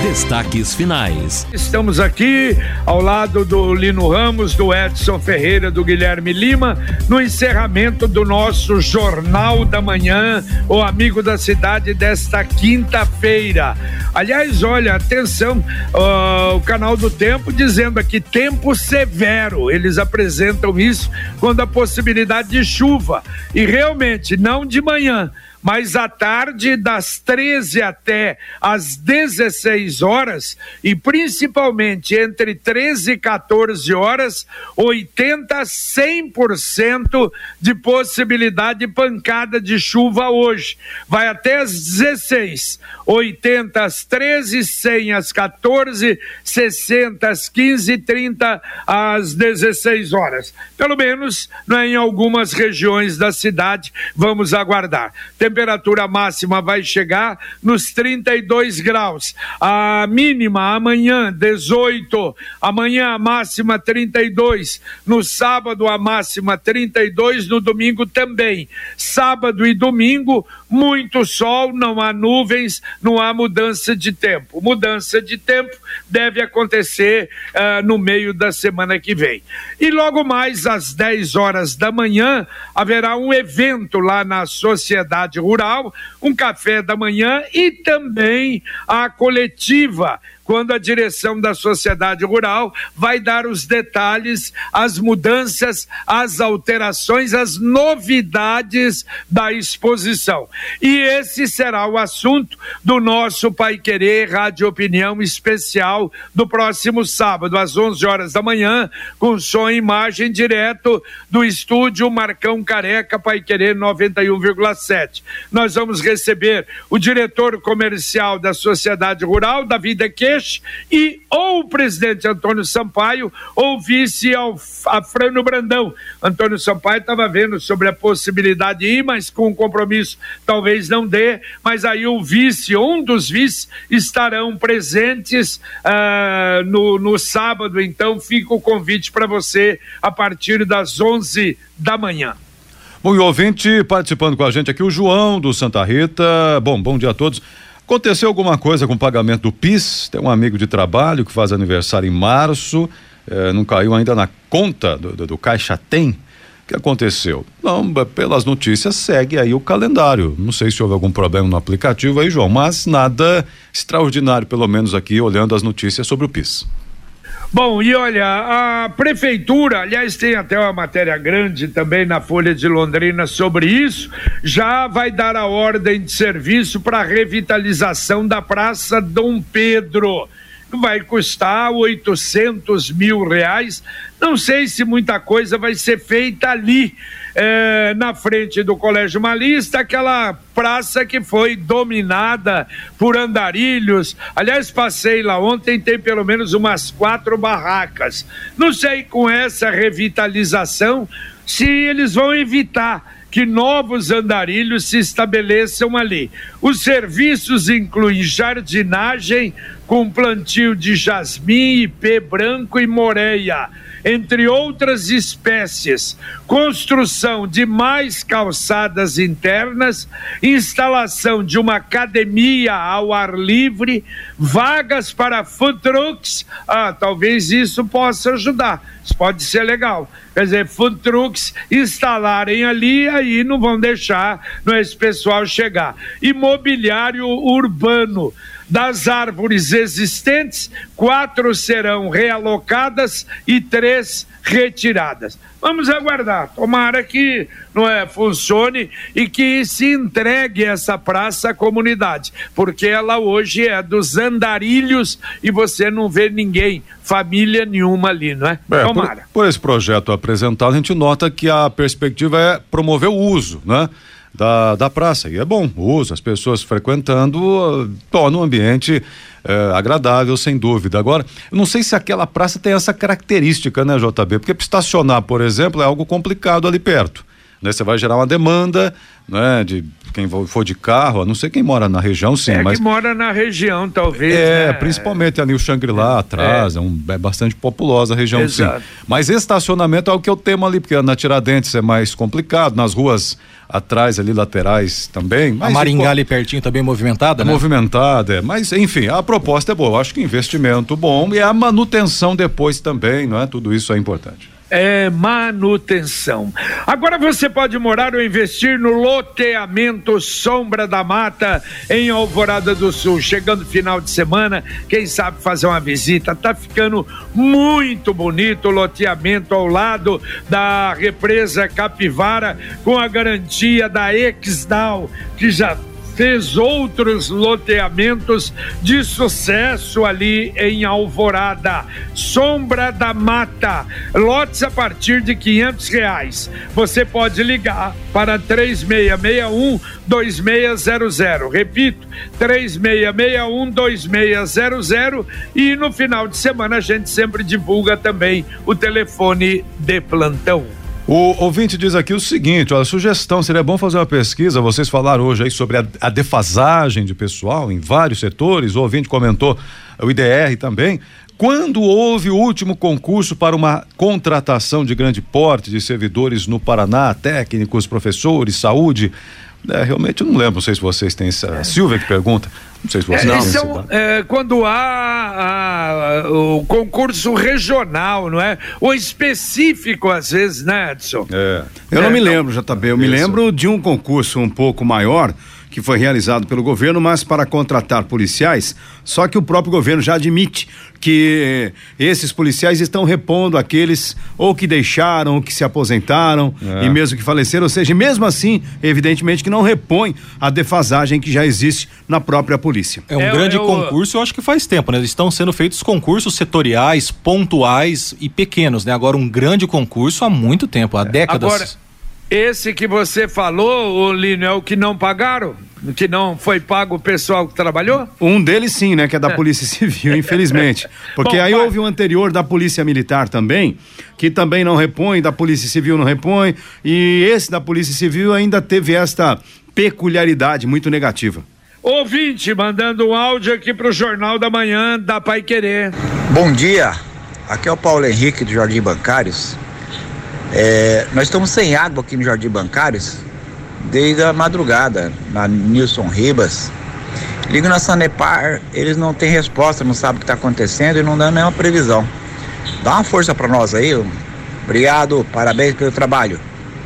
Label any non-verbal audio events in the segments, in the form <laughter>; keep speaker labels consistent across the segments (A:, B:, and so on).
A: Destaques finais.
B: Estamos aqui ao lado do Lino Ramos, do Edson Ferreira, do Guilherme Lima, no encerramento do nosso Jornal da Manhã, o Amigo da Cidade desta quinta-feira. Aliás, olha, atenção, uh, o canal do Tempo dizendo aqui tempo severo. Eles apresentam isso quando a possibilidade de chuva. E realmente, não de manhã mas à tarde, das 13 até as 16 horas, e principalmente entre 13 e 14 horas, 80 a 100% de possibilidade de pancada de chuva hoje. Vai até as 16, 80 às 13, 100 às 14, 60 às 15 e 30 às 16 horas. Pelo menos né, em algumas regiões da cidade, vamos aguardar. Tem temperatura máxima vai chegar nos 32 graus. A mínima amanhã, 18. Amanhã a máxima 32. No sábado a máxima 32. No domingo também. Sábado e domingo, muito sol, não há nuvens, não há mudança de tempo. Mudança de tempo deve acontecer uh, no meio da semana que vem. E logo mais às 10 horas da manhã haverá um evento lá na Sociedade Rural, um café da manhã e também a coletiva quando a direção da sociedade rural vai dar os detalhes, as mudanças, as alterações, as novidades da exposição. E esse será o assunto do nosso Pai Querer Rádio Opinião especial do próximo sábado, às 11 horas da manhã, com som e imagem direto do estúdio Marcão Careca Pai Querer 91,7. Nós vamos receber o diretor comercial da Sociedade Rural, Davi Deque e ou o presidente Antônio Sampaio ou vice ao Brandão. Antônio Sampaio estava vendo sobre a possibilidade de ir, mas com um compromisso talvez não dê, mas aí o vice, um dos vice, estarão presentes uh, no, no sábado, então fica o convite para você a partir das 11 da manhã.
C: Bom, e ouvinte participando com a gente aqui, o João do Santa Rita. Bom, bom dia a todos. Aconteceu alguma coisa com o pagamento do PIS? Tem um amigo de trabalho que faz aniversário em março, eh, não caiu ainda na conta do, do, do Caixa Tem. O que aconteceu? Não, pelas notícias segue aí o calendário. Não sei se houve algum problema no aplicativo aí, João, mas nada extraordinário, pelo menos aqui olhando as notícias sobre o PIS.
B: Bom, e olha, a prefeitura, aliás, tem até uma matéria grande também na Folha de Londrina sobre isso, já vai dar a ordem de serviço para a revitalização da Praça Dom Pedro vai custar 800 mil reais. Não sei se muita coisa vai ser feita ali, é, na frente do Colégio Malista, aquela praça que foi dominada por andarilhos. Aliás, passei lá ontem, tem pelo menos umas quatro barracas. Não sei com essa revitalização se eles vão evitar que novos andarilhos se estabeleçam ali. Os serviços incluem jardinagem com plantio de jasmim, ipê branco e moreia, entre outras espécies, construção de mais calçadas internas, instalação de uma academia ao ar livre, vagas para food trucks. Ah, talvez isso possa ajudar. Isso pode ser legal quer dizer, food trucks instalarem ali, aí não vão deixar não é, esse pessoal chegar. Imobiliário urbano. Das árvores existentes, quatro serão realocadas e três retiradas. Vamos aguardar. Tomara que não é, funcione e que se entregue essa praça à comunidade, porque ela hoje é dos andarilhos e você não vê ninguém, família nenhuma ali, não é?
C: é Tomara. Por, por esse projeto apresentado, a gente nota que a perspectiva é promover o uso, né? Da, da praça. E é bom o uso, as pessoas frequentando, torna um ambiente é, agradável, sem dúvida. Agora, não sei se aquela praça tem essa característica, né, JB? Porque estacionar, por exemplo, é algo complicado ali perto. Né? Você vai gerar uma demanda, né? De quem for de carro, a não sei quem mora na região, sim,
B: é
C: mas...
B: que mora na região, talvez,
C: É,
B: né?
C: principalmente ali o Xangri-Lá atrás, é. um, é bastante populosa a região,
B: Exato.
C: sim. Mas estacionamento é o que eu temo ali, porque na Tiradentes é mais complicado, nas ruas atrás ali, laterais também. Mas,
D: a Maringá ali pertinho também movimentada,
C: é
D: né?
C: movimentada, é. Mas, enfim, a proposta é boa. Eu acho que investimento bom e a manutenção depois também, não é? Tudo isso é importante.
B: É manutenção. Agora você pode morar ou investir no loteamento Sombra da Mata em Alvorada do Sul. Chegando final de semana, quem sabe fazer uma visita. Tá ficando muito bonito o loteamento ao lado da represa Capivara, com a garantia da Exdal, que já fez outros loteamentos de sucesso ali em Alvorada. Sombra da Mata, lotes a partir de quinhentos reais. Você pode ligar para 3661 2600. Repito, 3661 2600 e no final de semana a gente sempre divulga também o telefone de plantão.
C: O ouvinte diz aqui o seguinte: olha, sugestão, seria bom fazer uma pesquisa. Vocês falaram hoje aí sobre a, a defasagem de pessoal em vários setores. O ouvinte comentou o IDR também. Quando houve o último concurso para uma contratação de grande porte de servidores no Paraná, técnicos, professores, saúde? É, realmente eu não lembro, não sei se vocês têm essa. A Silvia que pergunta. Não sei se vocês
B: É, são, é, quando há, há o concurso regional, não é? Ou específico, às vezes, né, Edson?
C: É.
E: Eu não
B: É,
E: me
B: então-
E: lembro, JB. Eu me
C: Isso.
E: lembro de um concurso um pouco maior que foi realizado pelo governo, mas para contratar policiais, só que o próprio governo já admite que eh, esses policiais estão repondo aqueles ou que deixaram, ou que se aposentaram
C: É.
E: e mesmo que faleceram, ou seja, mesmo assim, evidentemente que não repõe a defasagem que já existe na própria polícia.
D: É um
B: É,
D: grande
B: é o-
D: concurso, eu acho que faz tempo, né? Estão sendo feitos concursos setoriais, pontuais e pequenos, né? Agora um grande concurso há muito tempo, há décadas.
B: Agora, esse que você falou, Lino, é o que não pagaram? O que não foi pago o pessoal que trabalhou?
E: Um deles sim, né, que é da Polícia Civil, infelizmente. <laughs> Porque
B: Bom,
E: aí
B: vai.
E: houve o anterior da Polícia Militar também, que também não repõe, da Polícia Civil não repõe, e esse da Polícia Civil ainda teve esta peculiaridade muito negativa.
B: Ouvinte, mandando um áudio aqui pro Jornal da Manhã da Pai Querer.
F: Bom dia, aqui é o Paulo Henrique do Jardim Bancários. É, nós estamos sem água aqui no Jardim Bancários desde a madrugada, na Nilson Ribas. Ligo na Sanepar, eles não têm resposta, não sabem o que está acontecendo e não dão nenhuma previsão. Dá uma força para nós aí. Obrigado, parabéns pelo trabalho.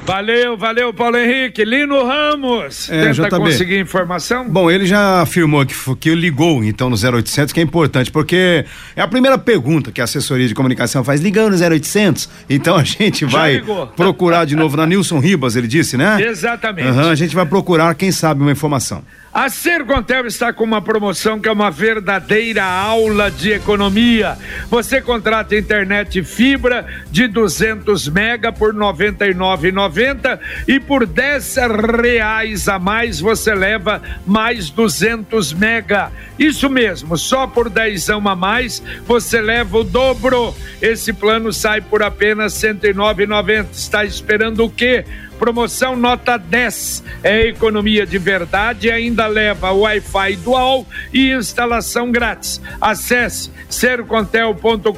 B: Valeu, valeu, Paulo Henrique. Lino Ramos,
E: É,
B: tenta
E: JB.
B: conseguir informação?
E: Bom, ele já afirmou que, que ligou então no 0800, que é importante, porque é a primeira pergunta que a assessoria de comunicação faz, ligando no 0800, então a gente vai <laughs> procurar de novo na Nilson Ribas, ele disse, né?
B: Exatamente.
E: Aham, a gente vai procurar, quem sabe, uma informação.
B: A Sercontel está com uma promoção que é uma verdadeira aula de economia. Você contrata internet fibra de 200 mega por R$ 99,90 e por 10 reais a mais você leva mais 200 mega. Isso mesmo, só por 10 a mais você leva o dobro. Esse plano sai por apenas R$ 109,90. Está esperando o quê? Promoção nota 10. É economia de verdade e ainda leva Wi-Fi dual e instalação grátis. Acesse sercontel.com.br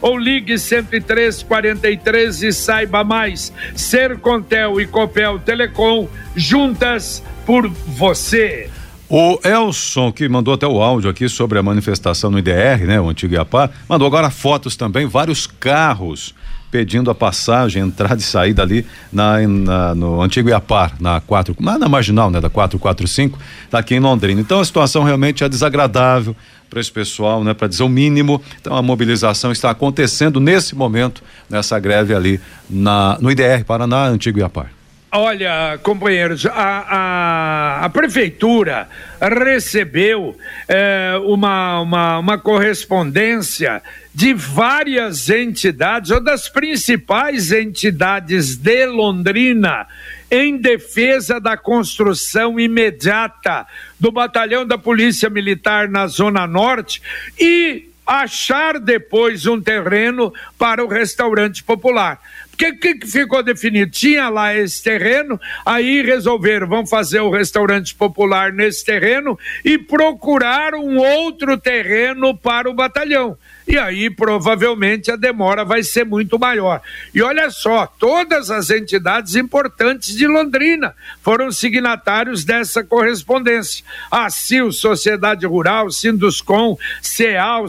B: ou ligue 10343 e saiba mais. Sercontel e Copel Telecom juntas por você.
C: O Elson, que mandou até o áudio aqui sobre a manifestação no IDR, né? O antigo Iapar, mandou agora fotos também, vários carros pedindo a passagem, entrada e saída ali na, na- no antigo Iapar, na 4, na, na marginal, né? Da 445, tá aqui em Londrina. Então a situação realmente é desagradável para esse pessoal, né? Para dizer o mínimo. Então a mobilização está acontecendo nesse momento, nessa greve ali na, no IDR, Paraná, antigo Iapar.
B: Olha, companheiros, a, a, a prefeitura recebeu eh, uma, uma, uma correspondência de várias entidades, ou das principais entidades de Londrina, em defesa da construção imediata do batalhão da Polícia Militar na Zona Norte e achar depois um terreno para o restaurante popular. Que, que ficou definido? Tinha lá esse terreno, aí resolveram, vamos fazer o restaurante popular nesse terreno e procurar um outro terreno para o batalhão e aí provavelmente a demora vai ser muito maior. E olha só, todas as entidades importantes de Londrina foram signatários dessa correspondência. A CIL, Sociedade Rural, Sinduscom, CEAL,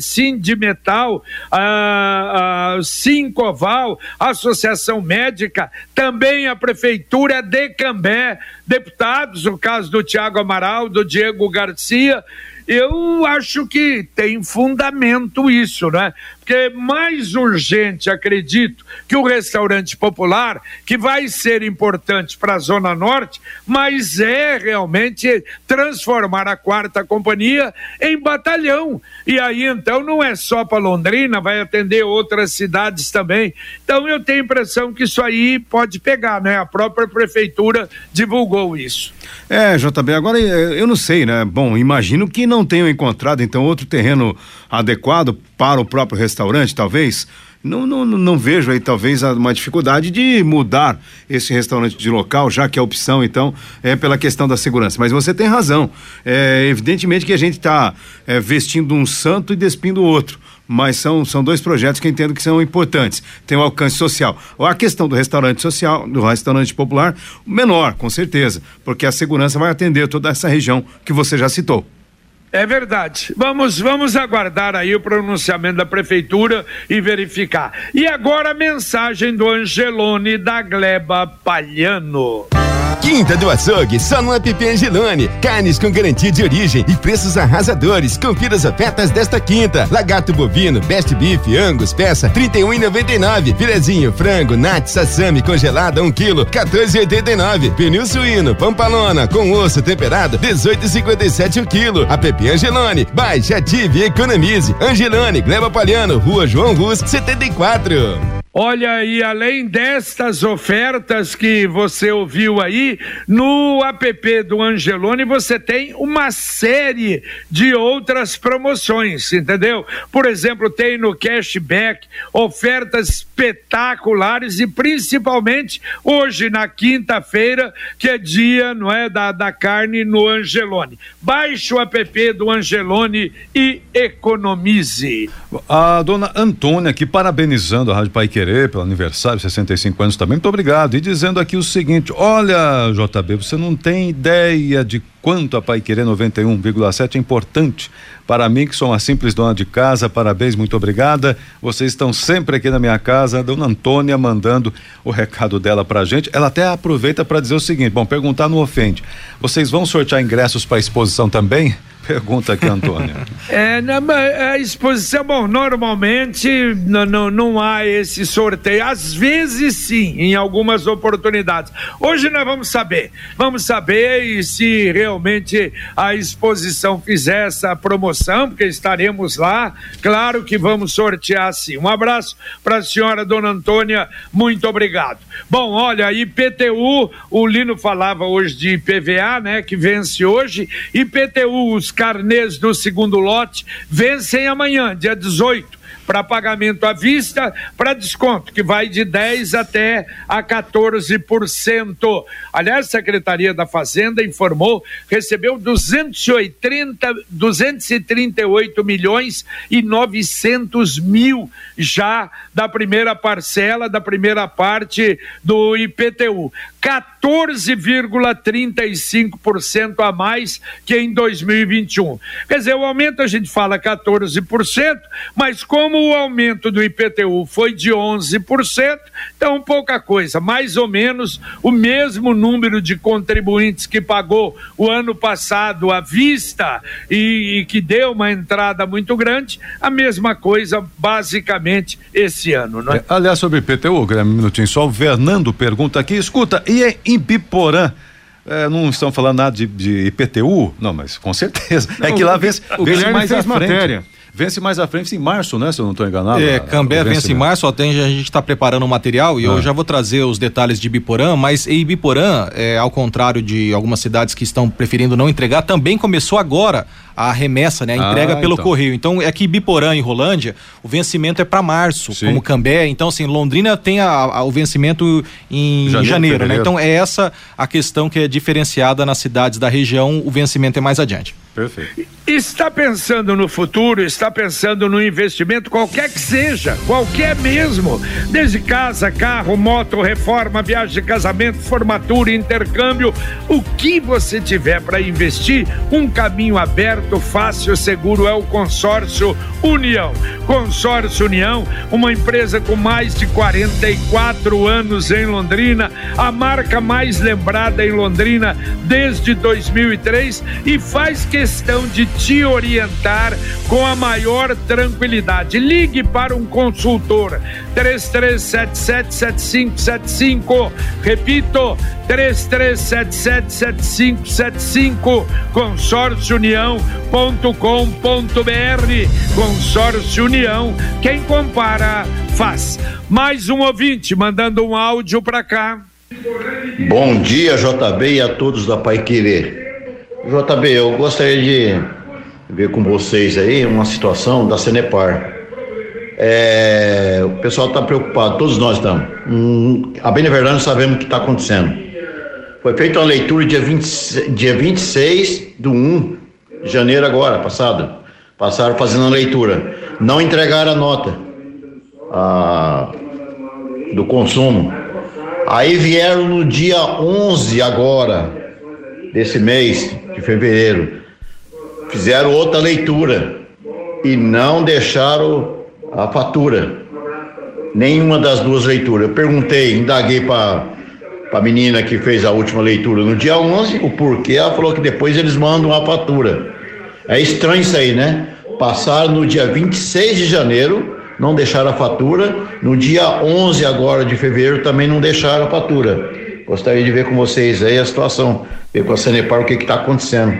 B: Sindimetal, a, a Sincoval, Associação Médica, também a Prefeitura de Cambé, deputados, no caso do Tiago Amaral, do Diego Garcia, eu acho que tem fundamento isso, né? Porque é mais urgente, acredito, que o restaurante popular, que vai ser importante para a Zona Norte, mas é realmente transformar a quarta companhia em batalhão. E aí então não é só para Londrina, vai atender outras cidades também. Então eu tenho a impressão que isso aí pode pegar, né? A própria prefeitura divulgou isso.
E: É, JB, agora eu não sei, né? Bom, imagino que não tenham encontrado então outro terreno adequado para o próprio restaurante, talvez. Não, não, não vejo aí talvez uma dificuldade de mudar esse restaurante de local, já que a opção então é pela questão da segurança. Mas você tem razão. É, evidentemente que a gente está é, vestindo um santo e despindo o outro mas são, são dois projetos que entendo que são importantes. Tem o alcance social. A questão do restaurante social, do restaurante popular, menor, com certeza, porque a segurança vai atender toda essa região que você já citou.
B: É verdade. Vamos, vamos aguardar aí o pronunciamento da prefeitura e verificar. E agora a mensagem do Angelone da Gleba Palhano.
G: Quinta do Açougue, só no app Angelone. Carnes com garantia de origem e preços arrasadores. Confira as ofertas desta quinta. Lagarto bovino, best beef, angus, peça, trinta e um Filezinho, frango, nat, sassami congelada, um quilo, 14,89. Pernil suíno, pampalona, com osso temperado, 18,57 o quilo. App Angelone, baixe, ative e economize. Angelone, Gleba Palhano, Rua João Rus, 74.
B: Olha, e além destas ofertas que você ouviu aí, no app do Angelone você tem uma série de outras promoções, entendeu? Por exemplo, tem no cashback ofertas espetaculares e principalmente hoje, na quinta-feira, que é dia, não é, da, da carne no Angelone. Baixe o app do Angelone e economize.
C: A dona Antônia aqui parabenizando a Rádio Pai Querer pelo aniversário, 65 anos também. Muito obrigado. E dizendo aqui o seguinte: olha, JB, você não tem ideia de quanto a Pai Querer 91,7 é importante para mim, que sou uma simples dona de casa. Parabéns, muito obrigada. Vocês estão sempre aqui na minha casa. A dona Antônia mandando o recado dela pra gente. Ela até aproveita para dizer o seguinte: bom, perguntar não ofende. Vocês vão sortear ingressos para exposição também? Pergunta aqui, Antônio. <laughs>
B: é, na, a exposição, bom, normalmente não, não, não há esse sorteio. Às vezes sim, em algumas oportunidades. Hoje nós vamos saber. Vamos saber se realmente a exposição fizer essa promoção, porque estaremos lá. Claro que vamos sortear sim. Um abraço para a senhora Dona Antônia, muito obrigado. Bom, olha, IPTU, o Lino falava hoje de IPVA, né, que vence hoje. IPTU, os carnês do segundo lote vencem amanhã, dia 18 para pagamento à vista, para desconto, que vai de 10 até a 14%. Aliás, a Secretaria da Fazenda informou, recebeu 280, 238 milhões e 900 mil já da primeira parcela, da primeira parte do IPTU. 14,35% a mais que em 2021. Quer dizer, o aumento a gente fala 14%, mas como o aumento do IPTU foi de 11%, então pouca coisa, mais ou menos o mesmo número de contribuintes que pagou o ano passado à vista e, e que deu uma entrada muito grande, a mesma coisa basicamente esse ano, não é? é
C: aliás, sobre IPTU, um minutinho só, o Fernando pergunta aqui, escuta, e é em Biporã? É, não estão falando nada de, de, IPTU? Não, mas com certeza. É não, é que lá vê,
E: o vê mais fez matéria.
C: Vence mais à frente em março, né? Se eu não estou enganado.
D: É, Cambé vence em
C: vencimento.
D: março, tem, a gente está preparando o material e eu
C: Ah.
D: já vou trazer os detalhes de Ibiporã, mas em Ibiporã, é, ao contrário de algumas cidades que estão preferindo não entregar, também começou agora a remessa, né? A
C: Ah,
D: entrega pelo
C: então.
D: correio. Então é que Ibiporã e Rolândia, o vencimento é para março,
C: Sim.
D: como Cambé. Então, assim, Londrina tem a- a- o vencimento em
C: Janeiro,
D: janeiro, né? Então é essa a questão que é diferenciada nas cidades da região, o vencimento é mais adiante.
C: Perfeito.
B: Está pensando no futuro, está pensando no investimento, qualquer que seja, qualquer mesmo, desde casa, carro, moto, reforma, viagem de casamento, formatura, intercâmbio, o que você tiver para investir, um caminho aberto, fácil, seguro é o Consórcio União. Consórcio União, uma empresa com mais de 44 anos em Londrina, a marca mais lembrada em Londrina desde 2003 e faz questão de te orientar com a maior tranquilidade. Ligue para um consultor 33777575. Repito, 33777575 consórciounião.com.br Consórcio União, quem compara faz. Mais um ouvinte mandando um áudio para cá.
H: Bom dia, JB, e a todos da Pai Querer. JB, eu gostaria de ver com vocês aí uma situação da Cenepar. É, o pessoal está preocupado, todos nós estamos. Hum, a bem sabemos o que está acontecendo. Foi feita uma leitura dia, 20, dia 26 do 1 de janeiro agora, passado. Passaram fazendo a leitura. Não entregaram a nota a, do consumo. Aí vieram no dia 11 agora, desse mês de fevereiro. Fizeram outra leitura e não deixaram a fatura. Nenhuma das duas leituras. Eu perguntei, indaguei para a menina que fez a última leitura no dia 11 o porquê. Ela falou que depois eles mandam a fatura. É estranho isso aí, né? Passaram no dia 26 de janeiro, não deixaram a fatura. No dia 11 agora de fevereiro também não deixaram a fatura. Gostaria de ver com vocês aí a situação, ver com a Sanepar o que está acontecendo.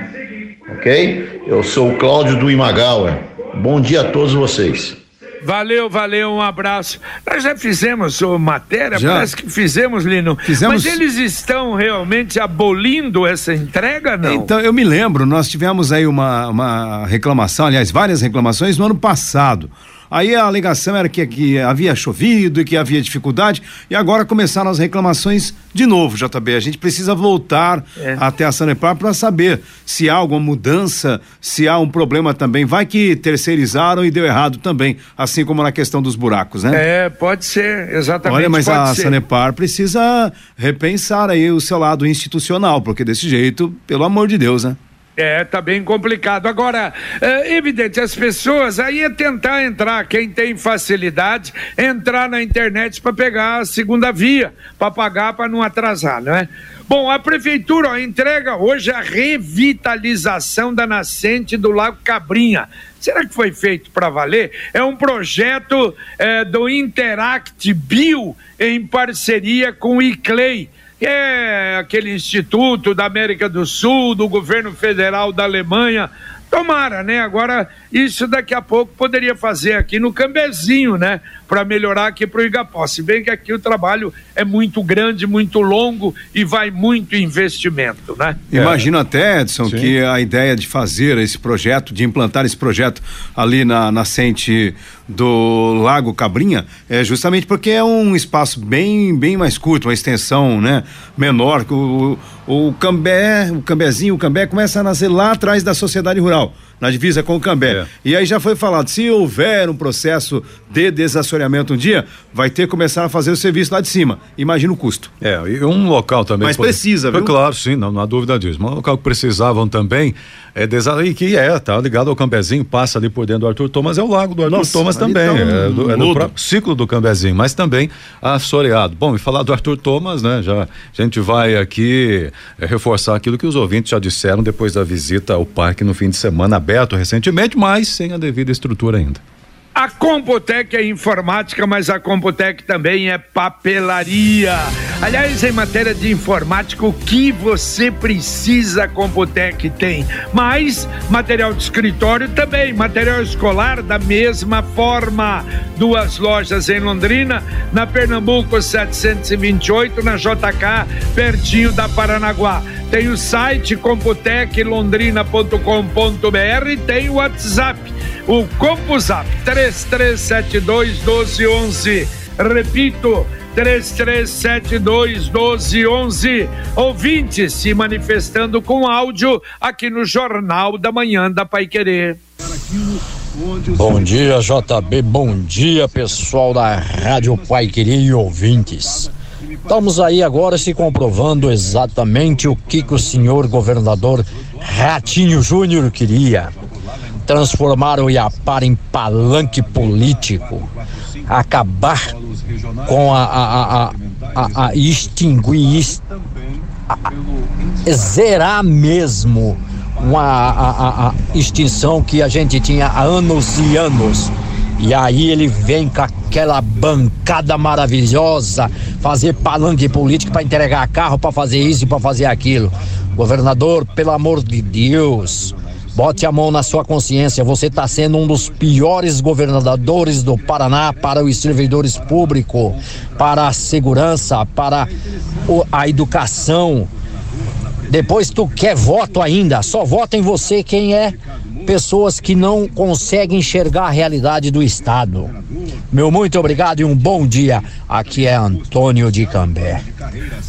H: Ok? Eu sou o Cláudio do Imagawa. Bom dia a todos vocês.
B: Valeu, valeu, um abraço. Nós já fizemos ô, matéria,
E: Já.
B: parece que fizemos, Lino.
E: Fizemos.
B: Mas eles estão realmente abolindo essa entrega, não?
E: Então, eu me lembro, nós tivemos aí uma, uma reclamação, aliás, várias reclamações no ano passado. Aí a alegação era que, que havia chovido e que havia dificuldade, e agora começaram as reclamações de novo, JB. A gente precisa voltar
B: É.
E: até a Sanepar para saber se há alguma mudança, se há um problema também. Vai que terceirizaram e deu errado também, assim como na questão dos buracos, né?
B: É, pode ser, exatamente.
E: Olha, mas a
B: ser.
E: Sanepar precisa repensar aí o seu lado institucional, porque desse jeito, pelo amor de Deus, né?
B: É, tá bem complicado. Agora, é evidente, as pessoas aí é tentar entrar, quem tem facilidade, entrar na internet para pegar a segunda via, para pagar, para não atrasar, não é? Bom, a prefeitura ó, entrega hoje a revitalização da nascente do Lago Cabrinha. Será que foi feito para valer? É um projeto é, do Interact Bio em parceria com o ICLEI é aquele instituto da América do Sul, do governo federal da Alemanha. Tomara, né? Agora, isso daqui a pouco poderia fazer aqui no Cambezinho, né? Para melhorar aqui para o Igapó. Se bem que aqui o trabalho é muito grande, muito longo e vai muito investimento, né?
E: Imagino até, Edson,
C: Sim.
E: que a ideia de fazer esse projeto, de implantar esse projeto ali na nascente do Lago Cabrinha, é justamente porque é um espaço bem, bem mais curto, uma extensão, né, menor. O, o, o Cambé, o Cambezinho, o Cambé começa a nascer lá atrás da sociedade rural, na divisa com o Cambé.
C: É.
E: E aí já foi falado, se houver um processo de desassoreamento um dia, vai ter que começar a fazer o serviço lá de cima. Imagina o custo.
C: É, e um local também.
E: Mas precisa, viu?
C: Claro, sim, não, não há dúvida disso. Mas um local que precisavam também, é desa... e que é, tá ligado ao Cambezinho, passa ali por dentro do Arthur Thomas, é o lago do Arthur
E: Nossa,
C: Thomas também.
E: tá um
C: é do, é do próprio ciclo do Cambezinho, mas também assoreado. Bom, e falar do Arthur Thomas, né? Já a gente vai aqui é, reforçar aquilo que os ouvintes já disseram depois da visita ao parque no fim de semana, aberto recentemente, mas sem a devida estrutura ainda.
B: A Computec é informática, mas a Computec também é papelaria. Aliás, em matéria de informática, o que você precisa, a Computec tem. Mas material de escritório também, material escolar da mesma forma. Duas lojas em Londrina, na Pernambuco 728, na JK, pertinho da Paranaguá. Tem o site computeclondrina.com.br e tem o WhatsApp o CompuZap 3372 1211. Repito, 3372 1211. Ouvinte se manifestando com áudio aqui no Jornal da Manhã da Pai Querer.
I: Bom dia, JB. Bom dia, pessoal da Rádio Pai Querer e ouvintes. Estamos aí agora se comprovando exatamente o que, que o senhor governador Ratinho Júnior queria transformar o Iapar em palanque político, acabar com a, a, a, a, a extinguir, a, zerar mesmo uma, a, a extinção que a gente tinha há anos e anos. E aí ele vem com aquela bancada maravilhosa, fazer palanque político para entregar carro, para fazer isso e para fazer aquilo. Governador, pelo amor de Deus, Bote a mão na sua consciência, você está sendo um dos piores governadores do Paraná para os servidores públicos, para a segurança, para a educação. Depois tu quer voto ainda, só vota em você quem é pessoas que não conseguem enxergar a realidade do Estado. Meu muito obrigado e um bom dia. Aqui é Antônio de Cambé.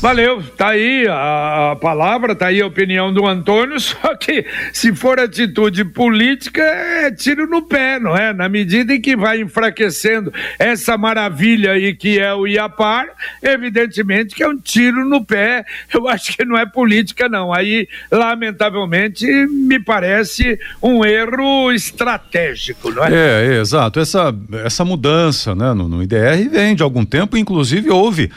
B: Valeu, tá aí a, a, palavra, tá aí a opinião do Antônio, <laughs> só que se for atitude política, é tiro no pé, não é? Na medida em que vai enfraquecendo essa maravilha aí que é o Iapar, evidentemente que é um tiro no pé. Eu acho que não é política, não. Aí, lamentavelmente, me parece um erro estratégico, não é?
C: É, é exato. Essa, essa mudança né, no, no IDR vem de algum tempo, inclusive houve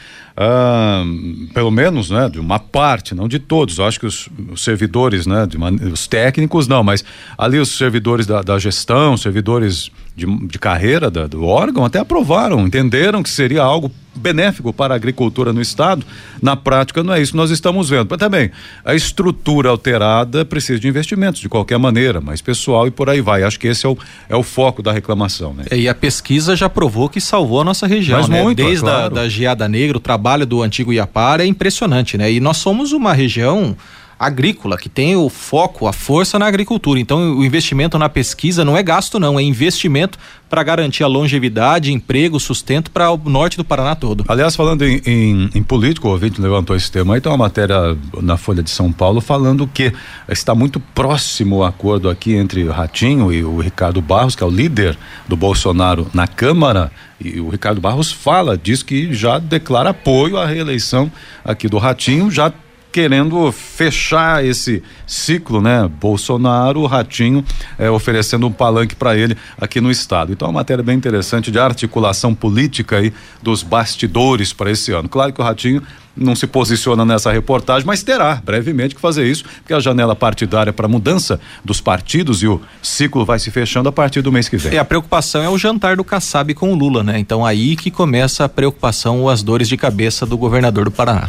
C: pelo menos, né, de uma parte, não de todos. Eu acho que os, os servidores, né, os técnicos não, mas ali os servidores da, da gestão, servidores de, de carreira da, do órgão até aprovaram, entenderam que seria algo benéfico para a agricultura no estado. Na prática, não é isso que nós estamos vendo. Mas também, a estrutura alterada precisa de investimentos, de qualquer maneira, mais pessoal e por aí vai. Acho que esse é o, é o foco da reclamação. Né?
D: É, e a pesquisa já provou que salvou a nossa região. Mas né? muito, é Desde é claro. a da Geada Negra, o trabalho do antigo Iapar é impressionante, né? E nós somos uma região agrícola, que tem o foco, a força na agricultura. Então, o investimento na pesquisa não é gasto, não, é investimento para garantir a longevidade, emprego, sustento para o norte do Paraná todo.
C: Aliás, falando em, em, em, político, o ouvinte levantou esse tema aí, tem uma matéria na Folha de São Paulo falando que está muito próximo o acordo aqui entre o Ratinho e o Ricardo Barros, que é o líder do Bolsonaro na Câmara. E o Ricardo Barros fala, diz que já declara apoio à reeleição aqui do Ratinho, já querendo fechar esse ciclo, né? Bolsonaro, Ratinho, é, oferecendo um palanque para ele aqui no estado. Então, é uma matéria bem interessante de articulação política aí dos bastidores para esse ano. Claro que o Ratinho não se posiciona nessa reportagem, mas terá brevemente que fazer isso, porque a janela partidária para mudança dos partidos e o ciclo vai se fechando a partir do mês que vem.
D: E a preocupação é o jantar do Kassab com o Lula, né? Então aí que começa a preocupação ou as dores de cabeça do governador do Paraná.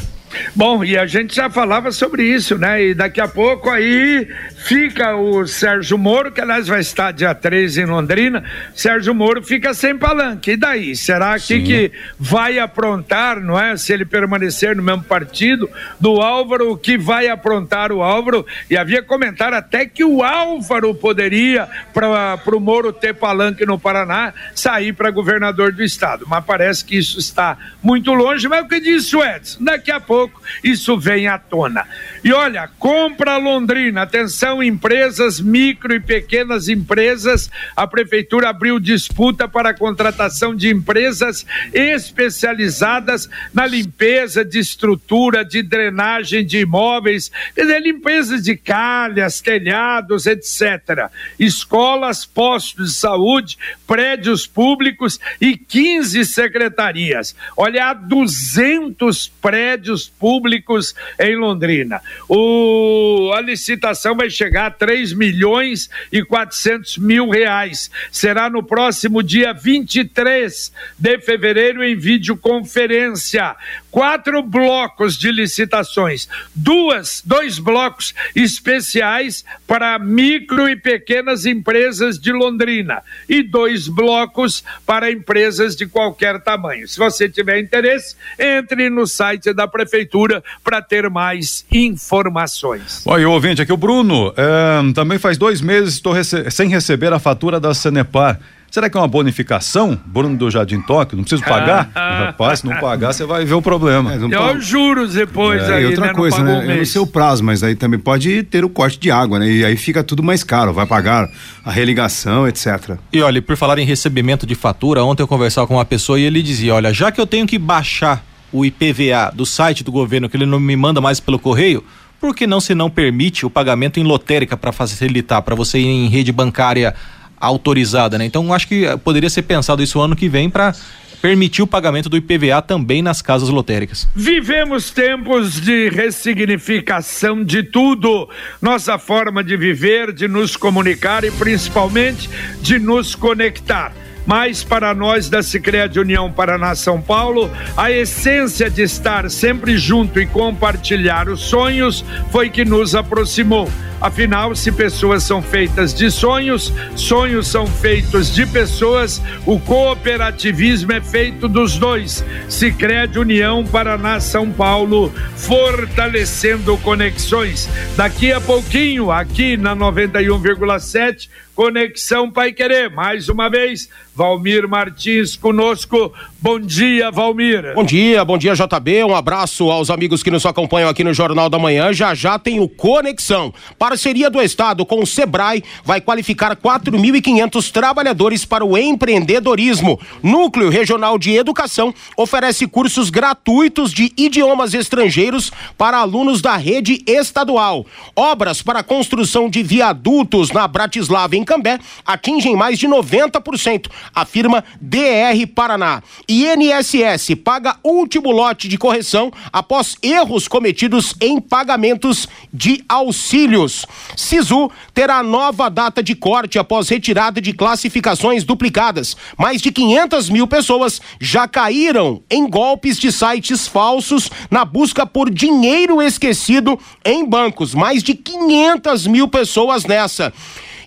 B: Bom, e a gente já falava sobre isso, né? E daqui a pouco aí fica o Sérgio Moro, que aliás vai estar dia 13 em Londrina. Sérgio Moro fica sem palanque. E daí? Será que, que vai aprontar, não é? Se ele permanecer no mesmo partido do Álvaro, o que vai aprontar o Álvaro? E havia comentário até que o Álvaro poderia, para o Moro ter palanque no Paraná, sair para governador do estado. Mas parece que isso está muito longe. Mas o que disse o Edson? Daqui a pouco pouco isso vem à tona. E olha, compra Londrina, atenção, empresas, micro e pequenas empresas. A prefeitura abriu disputa para a contratação de empresas especializadas na limpeza de estrutura, de drenagem de imóveis, quer dizer, limpeza de calhas, telhados, etc. Escolas, postos de saúde, prédios públicos e 15 secretarias. Olha, há 200 prédios públicos em Londrina. O, a licitação vai chegar a 3 milhões e 400 mil reais. Será no próximo dia 23 de fevereiro em videoconferência. Quatro blocos de licitações, duas, dois blocos especiais para micro e pequenas empresas de Londrina e dois blocos para empresas de qualquer tamanho. Se você tiver interesse, entre no site da prefeitura para ter mais informações.
C: Oi, ouvinte, aqui o Bruno. É, também faz dois meses estou rece sem receber a fatura da Senepar. Será que é uma bonificação? Bruno do Jardim Tóquio, não preciso pagar? <laughs> Rapaz, se não pagar, você vai ver o problema. É,
B: e os juros depois é, aí,
E: e outra
B: né,
E: coisa, né? Eu não sei o prazo, mas aí também pode ter o corte de água, né? E aí fica tudo mais caro, vai pagar a religação, etc.
D: E olha, por falar em recebimento de fatura, ontem eu conversava com uma pessoa e ele dizia, olha, já que eu tenho que baixar o IPVA do site do governo, que ele não me manda mais pelo correio, por que não se não permite o pagamento em lotérica para facilitar, para você ir em rede bancária autorizada, né? Então acho que poderia ser pensado isso ano que vem para permitir o pagamento do IPVA também nas casas lotéricas.
B: Vivemos tempos de ressignificação de tudo. Nossa forma de viver, de nos comunicar e principalmente de nos conectar mas para nós da Sicredi União Paraná São Paulo, a essência de estar sempre junto e compartilhar os sonhos foi que nos aproximou. Afinal, se pessoas são feitas de sonhos, sonhos são feitos de pessoas, o cooperativismo é feito dos dois. Sicredi União Paraná São Paulo, fortalecendo conexões. Daqui a pouquinho, aqui na 91,7 Conexão Pai Querer. Mais uma vez, Valmir Martins conosco. Bom dia, Valmir.
J: Bom dia, bom dia, JB. Um abraço aos amigos que nos acompanham aqui no Jornal da Manhã. Já já tem o Conexão. Parceria do Estado com o Sebrae vai qualificar 4.500 trabalhadores para o empreendedorismo. Núcleo Regional de Educação oferece cursos gratuitos de idiomas estrangeiros para alunos da rede estadual. Obras para construção de viadutos na Bratislava em Cambé atingem mais de 90%, afirma DR Paraná. INSS paga último lote de correção após erros cometidos em pagamentos de auxílios. Sisu terá nova data de corte após retirada de classificações duplicadas. Mais de 500 mil pessoas já caíram em golpes de sites falsos na busca por dinheiro esquecido em bancos. Mais de 500 mil pessoas nessa.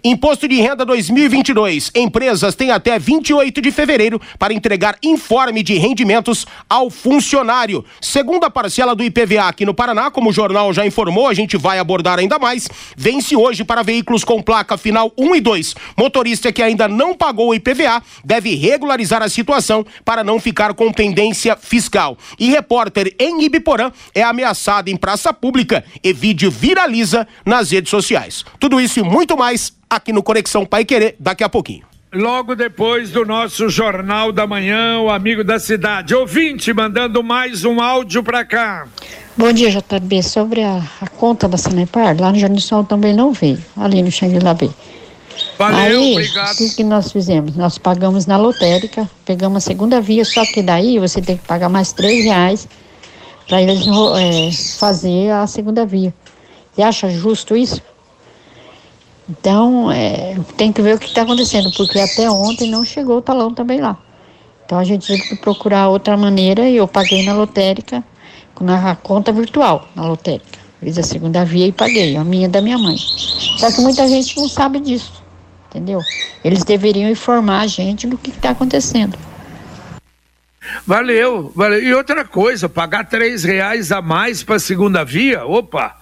J: Imposto de Renda 2022. Empresas têm até 28 de fevereiro para entregar informe de rendimentos ao funcionário. Segunda parcela do IPVA aqui no Paraná, como o jornal já informou, a gente vai abordar ainda mais. Vence hoje para veículos com placa final 1 e 2. Motorista que ainda não pagou o IPVA deve regularizar a situação para não ficar com pendência fiscal. E repórter em Ibiporã é ameaçado em praça pública e vídeo viraliza nas redes sociais. Tudo isso e muito mais aqui no Conexão Pai Querer daqui a pouquinho.
B: Logo depois do nosso Jornal da Manhã, o amigo da cidade. Ouvinte, mandando mais um áudio para cá.
K: Bom dia, JB. Sobre a, a conta da Sanepar, lá no Jardim Sol também não veio, ali no Xangri-Lá B.
B: Valeu,
K: Aí,
B: obrigado.
K: O que, nós fizemos? Nós pagamos na lotérica, pegamos a segunda via, só que daí você tem que pagar mais três reais para eles é, fazer a segunda via. Você acha justo isso? Então, é, tem que ver o que está acontecendo, porque até ontem não chegou o talão também lá. Então a gente teve que procurar outra maneira e eu paguei na lotérica, na conta virtual, na lotérica. Fiz a segunda via e paguei, a minha da minha mãe. Só que muita gente não sabe disso, entendeu? Eles deveriam informar a gente do que está acontecendo.
B: Valeu, valeu. E outra coisa, pagar três reais a mais para a segunda via, opa,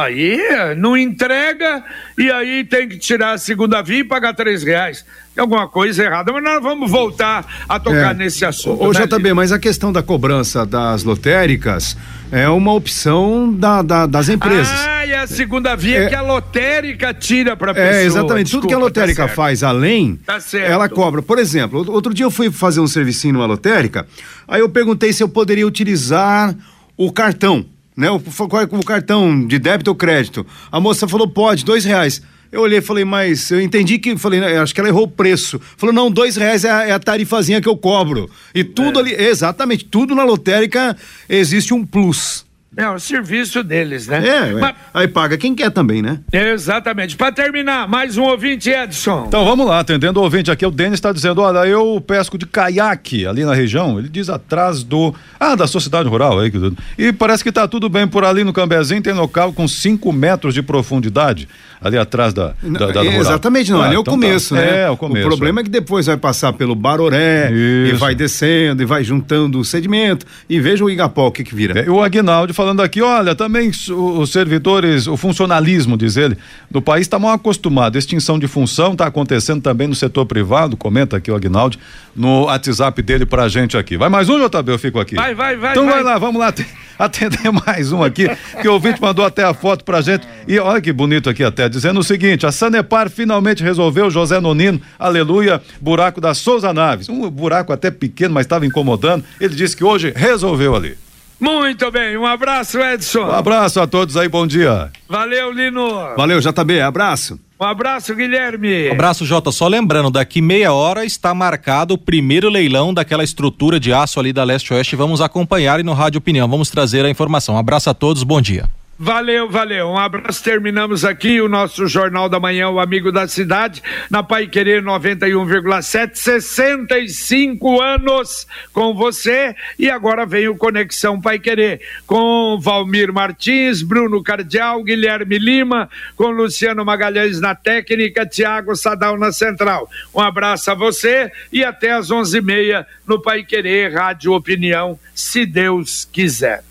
B: Aí não entrega e aí tem que tirar a segunda via e pagar três reais. Tem alguma coisa errada, mas nós vamos voltar a tocar é. nesse assunto.
E: Ô, né, JB, mas a questão da cobrança das lotéricas é uma opção da, da, das empresas.
B: Ah, e a segunda via é, que a lotérica tira para pessoa.
E: É, exatamente. Desculpa, Tudo que a tá lotérica tá faz além,
B: tá
E: ela cobra. Por exemplo, outro dia eu fui fazer um servicinho numa lotérica, aí eu perguntei se eu poderia utilizar o cartão né? O, o cartão de débito ou crédito. A moça falou, pode, dois reais. Eu olhei e falei, mas eu entendi que, falei, né, acho que ela errou o preço. Falou, não, dois reais é a, é a tarifazinha que eu cobro. E tudo é. ali, exatamente, tudo na lotérica existe um plus.
B: É o serviço deles, né?
E: É, Mas... aí paga quem quer também, né?
B: Exatamente. Para terminar, mais um ouvinte, Edson.
C: Então vamos lá, atendendo o ouvinte aqui, o Denis está dizendo: olha, eu pesco de caiaque ali na região, ele diz atrás do. Ah, da sociedade rural aí. E parece que está tudo bem por ali no Cambezinho, tem local com 5 metros de profundidade ali atrás da, da, da
E: é, Exatamente, não, ah, ali é o então tá. começo, tá. né?
C: É, o começo.
E: O problema é. é que depois vai passar pelo Baroré Isso. e vai descendo e vai juntando o sedimento e veja o Igapó o que que vira.
C: É, o Agnaldo falando aqui, olha, também os servidores, o funcionalismo, diz ele, do país está mal acostumado. Extinção de função está acontecendo também no setor privado, comenta aqui o Agnaldo no WhatsApp dele pra gente aqui. Vai mais um, JB, eu fico aqui.
B: Vai, vai, vai.
C: Então
B: vai,
C: vai lá, vamos lá <laughs> atender mais um aqui, que o ouvinte mandou até a foto pra gente. E olha que bonito aqui até, dizendo o seguinte: a Sanepar finalmente resolveu José Nonino, aleluia, buraco da Souza Naves. Um buraco até pequeno, mas estava incomodando. Ele disse que hoje resolveu ali.
B: Muito bem, um abraço, Edson. Um
C: abraço a todos aí, bom dia.
B: Valeu, Lino.
E: Valeu, JB, abraço.
B: Um abraço, Guilherme.
D: Um abraço, Jota. Só lembrando, daqui meia hora está marcado o primeiro leilão daquela estrutura de aço ali da Leste-Oeste. Vamos acompanhar e no Rádio Opinião vamos trazer a informação. Um abraço a todos, bom dia.
B: Valeu, valeu. Um abraço. Terminamos aqui o nosso Jornal da Manhã, o Amigo da Cidade, na Pai Querer 91,7, 65 anos com você. E agora vem o Conexão Pai Querer com Valmir Martins, Bruno Cardial, Guilherme Lima, com Luciano Magalhães na técnica, Tiago Sadal na central. Um abraço a você e até às 11:30 no Pai Querer Rádio Opinião, se Deus quiser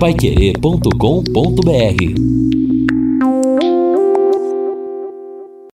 A: paiquerê.com.br